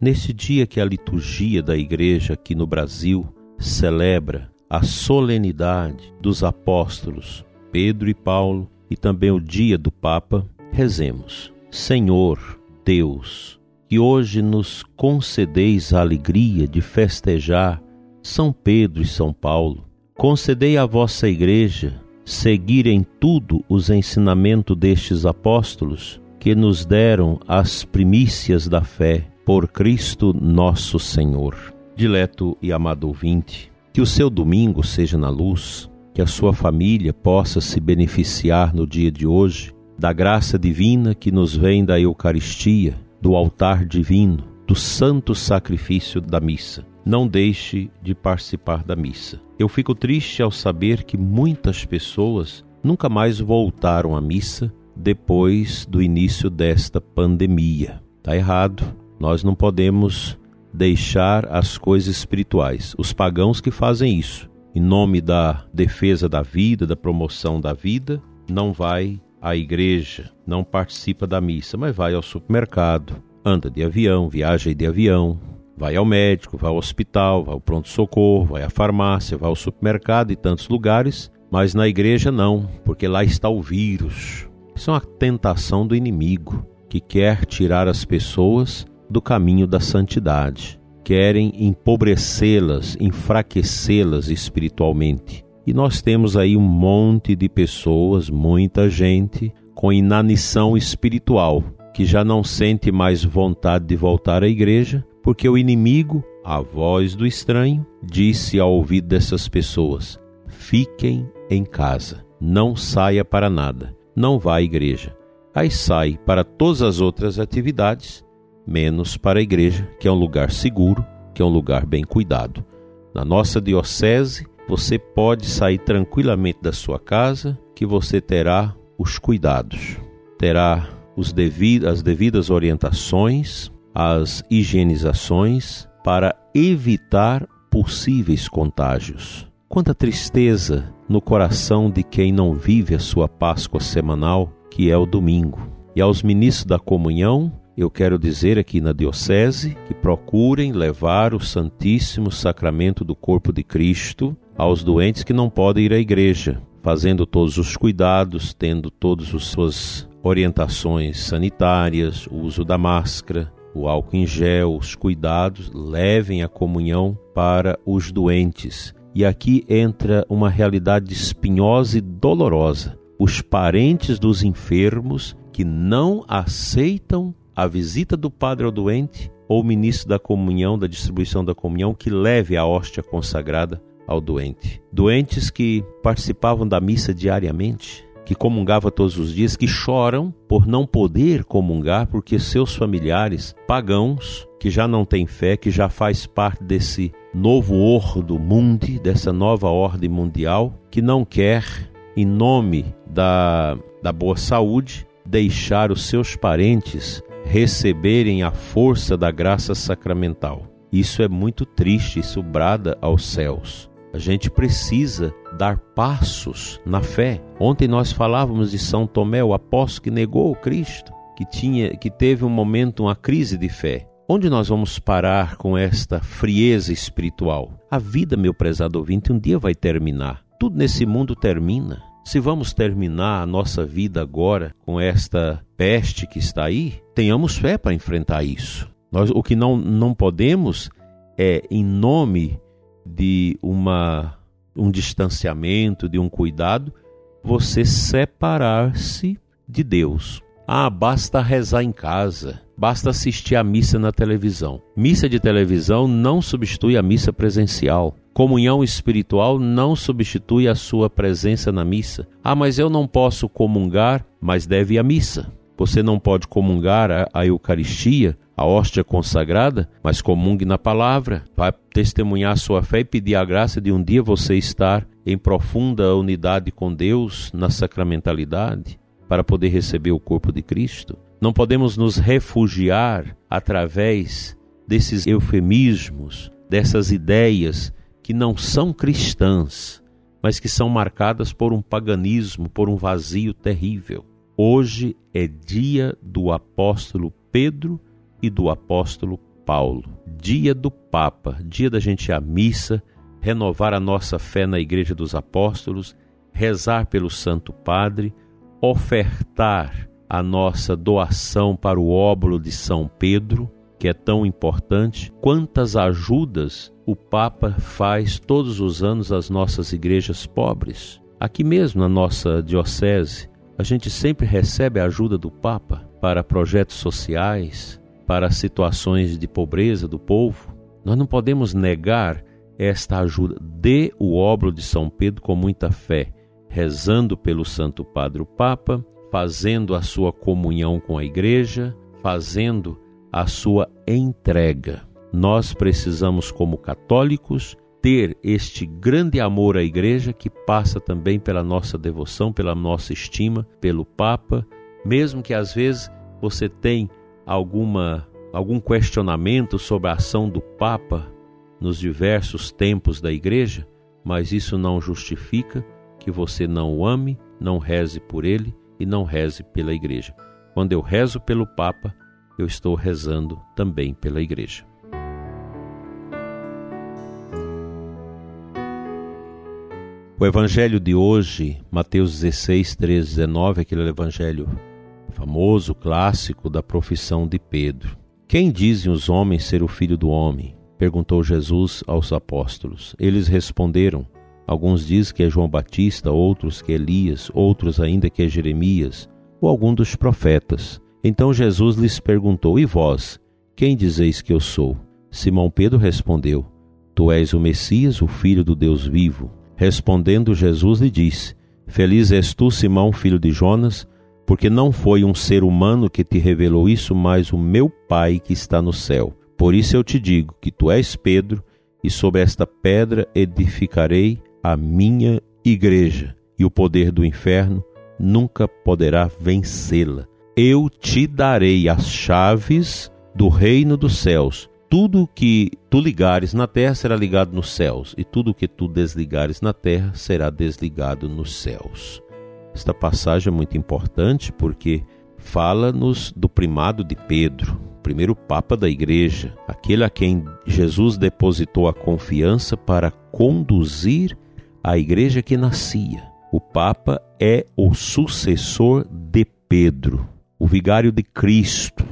nesse dia que a liturgia da Igreja aqui no Brasil celebra a solenidade dos apóstolos Pedro e Paulo e também o dia do Papa, rezemos. Senhor Deus, que hoje nos concedeis a alegria de festejar São Pedro e São Paulo, concedei à vossa Igreja seguir em tudo os ensinamentos destes apóstolos que nos deram as primícias da fé por Cristo nosso Senhor. Dileto e amado ouvinte, que o seu domingo seja na luz, que a sua família possa se beneficiar no dia de hoje da graça divina que nos vem da Eucaristia, do altar divino, do santo sacrifício da missa não deixe de participar da missa. Eu fico triste ao saber que muitas pessoas nunca mais voltaram à missa depois do início desta pandemia. Está errado. Nós não podemos deixar as coisas espirituais. Os pagãos que fazem isso, em nome da defesa da vida, da promoção da vida, não vai à igreja, não participa da missa, mas vai ao supermercado, anda de avião, viaja de avião, Vai ao médico, vai ao hospital, vai ao pronto-socorro, vai à farmácia, vai ao supermercado e tantos lugares, mas na igreja não, porque lá está o vírus. Isso é uma tentação do inimigo que quer tirar as pessoas do caminho da santidade, querem empobrecê-las, enfraquecê-las espiritualmente. E nós temos aí um monte de pessoas, muita gente com inanição espiritual, que já não sente mais vontade de voltar à igreja porque o inimigo, a voz do estranho, disse ao ouvido dessas pessoas: Fiquem em casa, não saia para nada, não vá à igreja. Aí sai para todas as outras atividades, menos para a igreja, que é um lugar seguro, que é um lugar bem cuidado. Na nossa diocese, você pode sair tranquilamente da sua casa, que você terá os cuidados, terá os as devidas orientações as higienizações para evitar possíveis contágios. Quanta tristeza no coração de quem não vive a sua Páscoa semanal, que é o domingo. E aos ministros da comunhão, eu quero dizer aqui na Diocese que procurem levar o Santíssimo Sacramento do Corpo de Cristo aos doentes que não podem ir à igreja, fazendo todos os cuidados, tendo todas as suas orientações sanitárias, o uso da máscara, o álcool em gel, os cuidados, levem a comunhão para os doentes. E aqui entra uma realidade espinhosa e dolorosa. Os parentes dos enfermos que não aceitam a visita do padre ao doente ou o ministro da comunhão, da distribuição da comunhão, que leve a hóstia consagrada ao doente. Doentes que participavam da missa diariamente, que comungava todos os dias, que choram por não poder comungar porque seus familiares pagãos, que já não têm fé, que já faz parte desse novo ordo mundi, dessa nova ordem mundial, que não quer, em nome da, da boa saúde, deixar os seus parentes receberem a força da graça sacramental. Isso é muito triste, isso brada aos céus. A gente precisa dar passos na fé. Ontem nós falávamos de São Tomé, o apóstolo que negou o Cristo, que tinha que teve um momento uma crise de fé. Onde nós vamos parar com esta frieza espiritual? A vida, meu prezado ouvinte, um dia vai terminar. Tudo nesse mundo termina. Se vamos terminar a nossa vida agora com esta peste que está aí, tenhamos fé para enfrentar isso. Nós, o que não, não podemos é, em nome de uma, um distanciamento, de um cuidado, você separar-se de Deus. Ah, basta rezar em casa, basta assistir a missa na televisão. Missa de televisão não substitui a missa presencial. Comunhão espiritual não substitui a sua presença na missa. Ah, mas eu não posso comungar, mas deve ir à missa. Você não pode comungar a, a Eucaristia, a hóstia consagrada, mas comungue na palavra, vai testemunhar sua fé e pedir a graça de um dia você estar em profunda unidade com Deus na sacramentalidade para poder receber o corpo de Cristo. Não podemos nos refugiar através desses eufemismos, dessas ideias que não são cristãs, mas que são marcadas por um paganismo, por um vazio terrível. Hoje é dia do apóstolo Pedro e do apóstolo Paulo, dia do Papa, dia da gente ir à missa, renovar a nossa fé na Igreja dos Apóstolos, rezar pelo Santo Padre, ofertar a nossa doação para o óbolo de São Pedro, que é tão importante. Quantas ajudas o Papa faz todos os anos às nossas igrejas pobres? Aqui mesmo na nossa diocese, a gente sempre recebe a ajuda do Papa para projetos sociais, para situações de pobreza do povo. Nós não podemos negar esta ajuda. Dê o óbolo de São Pedro com muita fé, rezando pelo Santo Padre o Papa, fazendo a sua comunhão com a Igreja, fazendo a sua entrega. Nós precisamos, como católicos, ter este grande amor à Igreja que passa também pela nossa devoção, pela nossa estima pelo Papa, mesmo que às vezes você tenha alguma algum questionamento sobre a ação do Papa nos diversos tempos da Igreja, mas isso não justifica que você não o ame, não reze por ele e não reze pela Igreja. Quando eu rezo pelo Papa, eu estou rezando também pela Igreja. O evangelho de hoje, Mateus 16, 13, 19, aquele evangelho famoso, clássico da profissão de Pedro. Quem dizem os homens ser o filho do homem? perguntou Jesus aos apóstolos. Eles responderam: Alguns dizem que é João Batista, outros que é Elias, outros ainda que é Jeremias, ou algum dos profetas. Então Jesus lhes perguntou: E vós, quem dizeis que eu sou? Simão Pedro respondeu: Tu és o Messias, o filho do Deus vivo. Respondendo Jesus lhe disse: Feliz és tu, Simão, filho de Jonas, porque não foi um ser humano que te revelou isso, mas o meu Pai que está no céu. Por isso eu te digo que tu és Pedro, e sobre esta pedra edificarei a minha igreja, e o poder do inferno nunca poderá vencê-la eu te darei as chaves do reino dos céus. Tudo que tu ligares na terra será ligado nos céus, e tudo que tu desligares na terra será desligado nos céus. Esta passagem é muito importante porque fala-nos do primado de Pedro, primeiro Papa da Igreja, aquele a quem Jesus depositou a confiança para conduzir a Igreja que nascia. O Papa é o sucessor de Pedro o vigário de Cristo,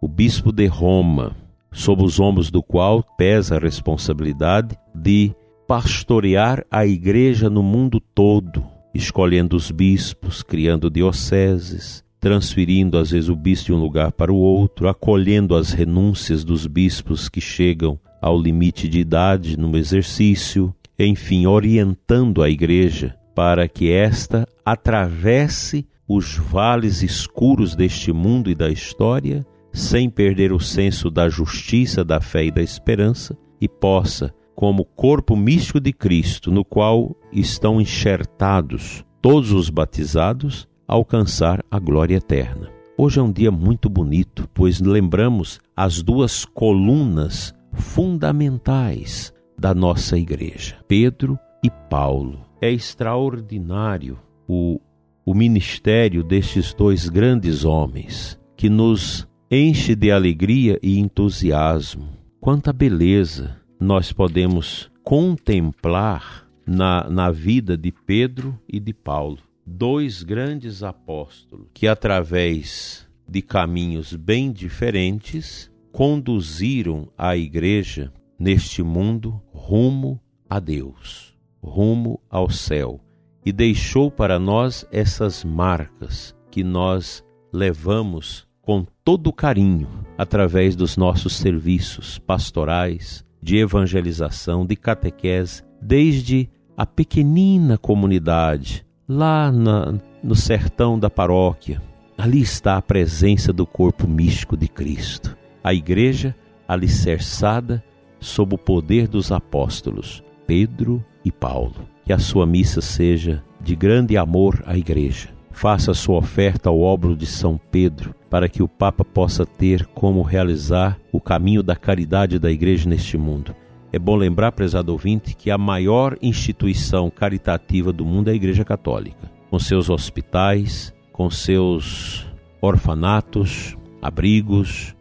o bispo de Roma, sob os ombros do qual pesa a responsabilidade de pastorear a igreja no mundo todo, escolhendo os bispos, criando dioceses, transferindo às vezes o bispo de um lugar para o outro, acolhendo as renúncias dos bispos que chegam ao limite de idade no exercício, enfim, orientando a igreja para que esta atravesse os vales escuros deste mundo e da história, sem perder o senso da justiça, da fé e da esperança, e possa, como corpo místico de Cristo, no qual estão enxertados todos os batizados, alcançar a glória eterna. Hoje é um dia muito bonito, pois lembramos as duas colunas fundamentais da nossa igreja, Pedro e Paulo. É extraordinário o o ministério destes dois grandes homens, que nos enche de alegria e entusiasmo. Quanta beleza nós podemos contemplar na, na vida de Pedro e de Paulo, dois grandes apóstolos que, através de caminhos bem diferentes, conduziram a igreja neste mundo rumo a Deus, rumo ao céu e deixou para nós essas marcas que nós levamos com todo carinho através dos nossos serviços pastorais, de evangelização, de catequese, desde a pequenina comunidade, lá na, no sertão da paróquia. Ali está a presença do corpo místico de Cristo. a igreja alicerçada sob o poder dos apóstolos Pedro e Paulo. Que a sua missa seja de grande amor à igreja. Faça sua oferta ao obro de São Pedro, para que o Papa possa ter como realizar o caminho da caridade da igreja neste mundo. É bom lembrar, prezado ouvinte, que a maior instituição caritativa do mundo é a Igreja Católica, com seus hospitais, com seus orfanatos, abrigos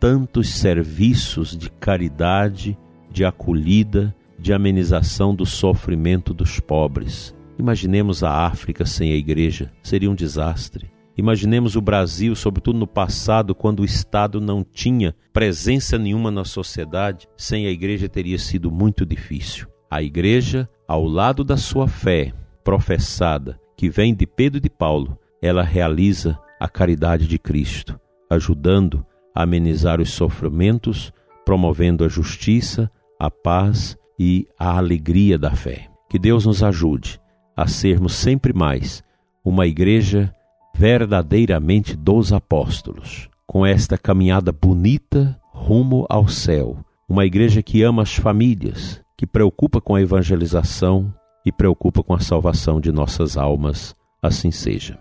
tantos serviços de caridade, de acolhida, de amenização do sofrimento dos pobres. Imaginemos a África sem a igreja, seria um desastre. Imaginemos o Brasil, sobretudo no passado, quando o Estado não tinha presença nenhuma na sociedade, sem a igreja teria sido muito difícil. A igreja, ao lado da sua fé professada, que vem de Pedro e de Paulo, ela realiza a caridade de Cristo, ajudando amenizar os sofrimentos, promovendo a justiça, a paz e a alegria da fé. Que Deus nos ajude a sermos sempre mais uma igreja verdadeiramente dos apóstolos, com esta caminhada bonita rumo ao céu. Uma igreja que ama as famílias, que preocupa com a evangelização e preocupa com a salvação de nossas almas. Assim seja.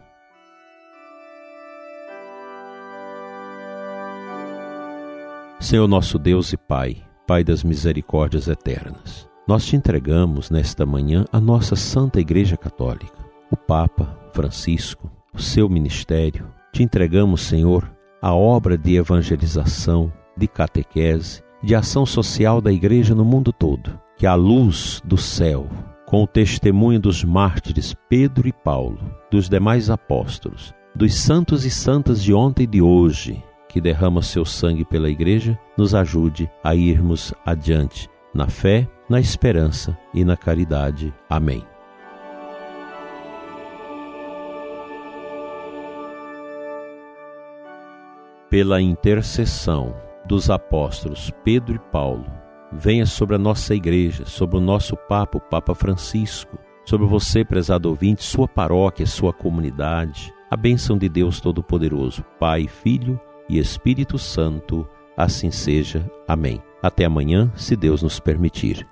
Senhor nosso Deus e Pai, Pai das misericórdias eternas. Nós te entregamos nesta manhã a nossa Santa Igreja Católica, o Papa Francisco, o seu ministério. Te entregamos, Senhor, a obra de evangelização, de catequese, de ação social da Igreja no mundo todo. Que a luz do céu, com o testemunho dos mártires Pedro e Paulo, dos demais apóstolos, dos santos e santas de ontem e de hoje, que derrama seu sangue pela Igreja, nos ajude a irmos adiante na fé, na esperança e na caridade. Amém. Pela intercessão dos apóstolos Pedro e Paulo, venha sobre a nossa igreja, sobre o nosso Papa, o Papa Francisco, sobre você, prezado ouvinte, sua paróquia, sua comunidade, a bênção de Deus Todo-Poderoso, Pai, Filho e Espírito Santo, assim seja. Amém. Até amanhã, se Deus nos permitir.